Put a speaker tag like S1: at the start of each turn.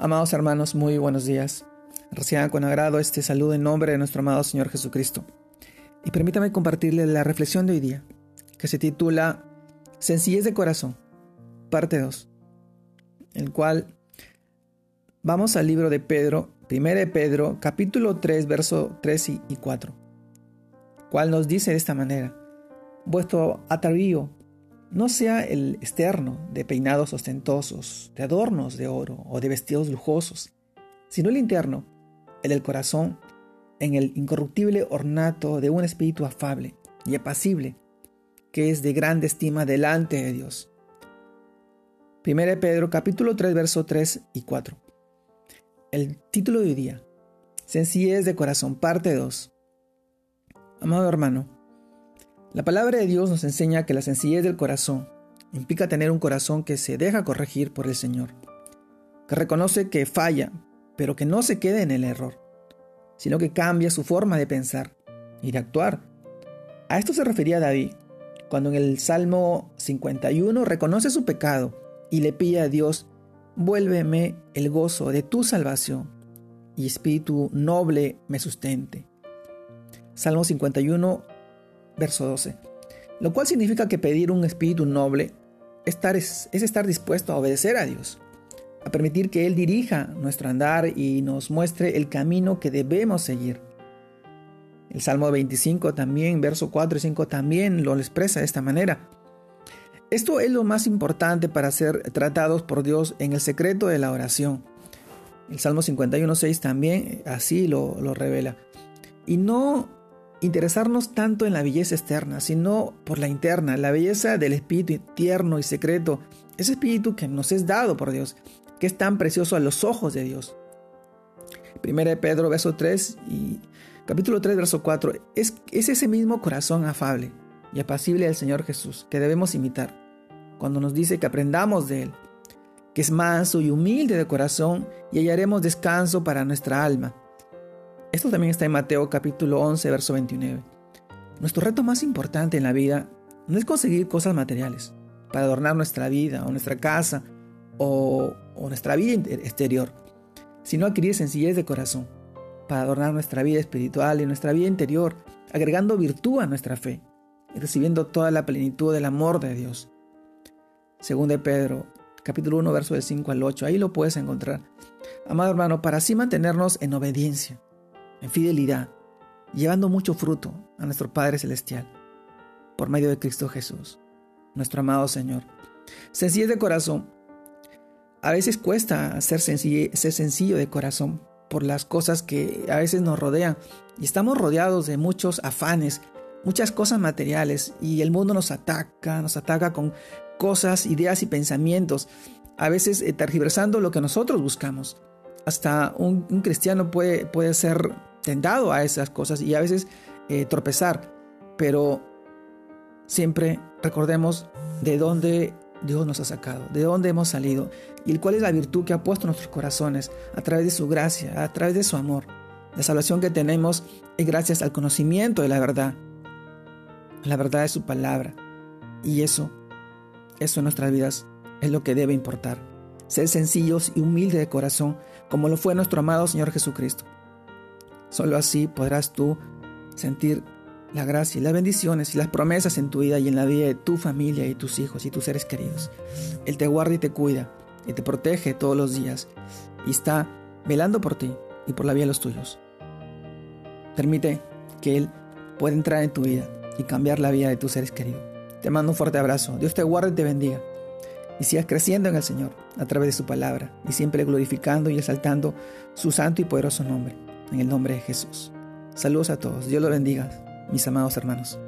S1: Amados hermanos, muy buenos días. Reciban con agrado este saludo en nombre de nuestro amado Señor Jesucristo. Y permítame compartirles la reflexión de hoy día, que se titula Sencillez de corazón, parte 2, el cual vamos al libro de Pedro, 1 de Pedro, capítulo 3, verso 3 y 4, cual nos dice de esta manera, vuestro atavío no sea el externo de peinados ostentosos, de adornos de oro o de vestidos lujosos, sino el interno, el del corazón, en el incorruptible ornato de un espíritu afable y apacible, que es de grande estima delante de Dios. 1 Pedro capítulo 3 verso 3 y 4. El título de hoy día, Sencillez de corazón, parte 2. Amado hermano, la palabra de Dios nos enseña que la sencillez del corazón implica tener un corazón que se deja corregir por el Señor, que reconoce que falla, pero que no se quede en el error, sino que cambia su forma de pensar y de actuar. A esto se refería David, cuando en el Salmo 51 reconoce su pecado y le pide a Dios, vuélveme el gozo de tu salvación y espíritu noble me sustente. Salmo 51 verso 12. Lo cual significa que pedir un espíritu noble es estar dispuesto a obedecer a Dios, a permitir que Él dirija nuestro andar y nos muestre el camino que debemos seguir. El Salmo 25 también, verso 4 y 5 también lo expresa de esta manera. Esto es lo más importante para ser tratados por Dios en el secreto de la oración. El Salmo 51.6 también así lo, lo revela. Y no interesarnos tanto en la belleza externa, sino por la interna, la belleza del espíritu tierno y secreto, ese espíritu que nos es dado por Dios, que es tan precioso a los ojos de Dios. Primera de Pedro, verso 3 y capítulo 3, verso 4, es, es ese mismo corazón afable y apacible del Señor Jesús que debemos imitar, cuando nos dice que aprendamos de Él, que es manso y humilde de corazón y hallaremos descanso para nuestra alma esto también está en Mateo capítulo 11, verso 29. Nuestro reto más importante en la vida no es conseguir cosas materiales para adornar nuestra vida o nuestra casa o, nuestra vida exterior, sino adquirir sencillez de corazón para adornar nuestra vida espiritual y nuestra vida interior, agregando virtud a nuestra fe y recibiendo toda la plenitud del amor de Dios. Según de Pedro, capítulo 1, verso del 5 al 8, ahí lo puedes encontrar. Amado hermano, para así mantenernos en obediencia, en fidelidad, llevando mucho fruto a nuestro Padre Celestial, por medio de Cristo Jesús, nuestro amado Señor. Sencillez de corazón. A veces cuesta ser sencillo, de corazón por las cosas que a veces nos rodean y estamos rodeados de muchos afanes, muchas cosas materiales y el mundo nos ataca, nos ataca con cosas, ideas y pensamientos, a veces eh, tergiversando lo que nosotros buscamos. Hasta un, un cristiano puede, puede ser tentado a esas cosas y a veces eh, tropezar, pero siempre recordemos de dónde Dios nos ha sacado, de dónde hemos salido y cuál es la virtud que ha puesto en nuestros corazones a través de su gracia, a través de su amor. La salvación que tenemos es gracias al conocimiento de la verdad, la verdad de su palabra. Y eso, eso en nuestras vidas es lo que debe importar. Ser sencillos y humildes de corazón, como lo fue nuestro amado Señor Jesucristo. Solo así podrás tú sentir la gracia y las bendiciones y las promesas en tu vida y en la vida de tu familia y tus hijos y tus seres queridos. Él te guarda y te cuida y te protege todos los días y está velando por ti y por la vida de los tuyos. Permite que Él pueda entrar en tu vida y cambiar la vida de tus seres queridos. Te mando un fuerte abrazo. Dios te guarde y te bendiga. Y sigas creciendo en el Señor a través de su palabra y siempre glorificando y exaltando su santo y poderoso nombre en el nombre de Jesús. Saludos a todos, Dios los bendiga, mis amados hermanos.